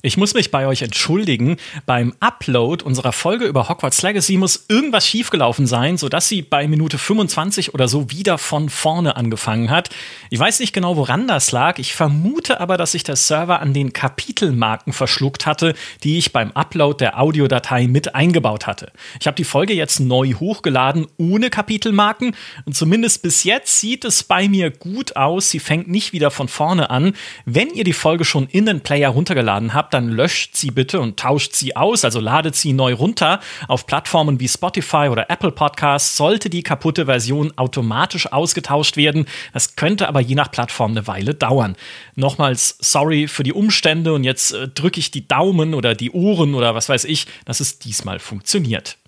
Ich muss mich bei euch entschuldigen. Beim Upload unserer Folge über Hogwarts Legacy muss irgendwas schiefgelaufen sein, sodass sie bei Minute 25 oder so wieder von vorne angefangen hat. Ich weiß nicht genau, woran das lag. Ich vermute aber, dass sich der Server an den Kapitelmarken verschluckt hatte, die ich beim Upload der Audiodatei mit eingebaut hatte. Ich habe die Folge jetzt neu hochgeladen, ohne Kapitelmarken. Und zumindest bis jetzt sieht es bei mir gut aus. Sie fängt nicht wieder von vorne an. Wenn ihr die Folge schon in den Player runtergeladen habt, habt, dann löscht sie bitte und tauscht sie aus, also ladet sie neu runter. Auf Plattformen wie Spotify oder Apple Podcasts sollte die kaputte Version automatisch ausgetauscht werden. Das könnte aber je nach Plattform eine Weile dauern. Nochmals sorry für die Umstände und jetzt äh, drücke ich die Daumen oder die Ohren oder was weiß ich, dass es diesmal funktioniert.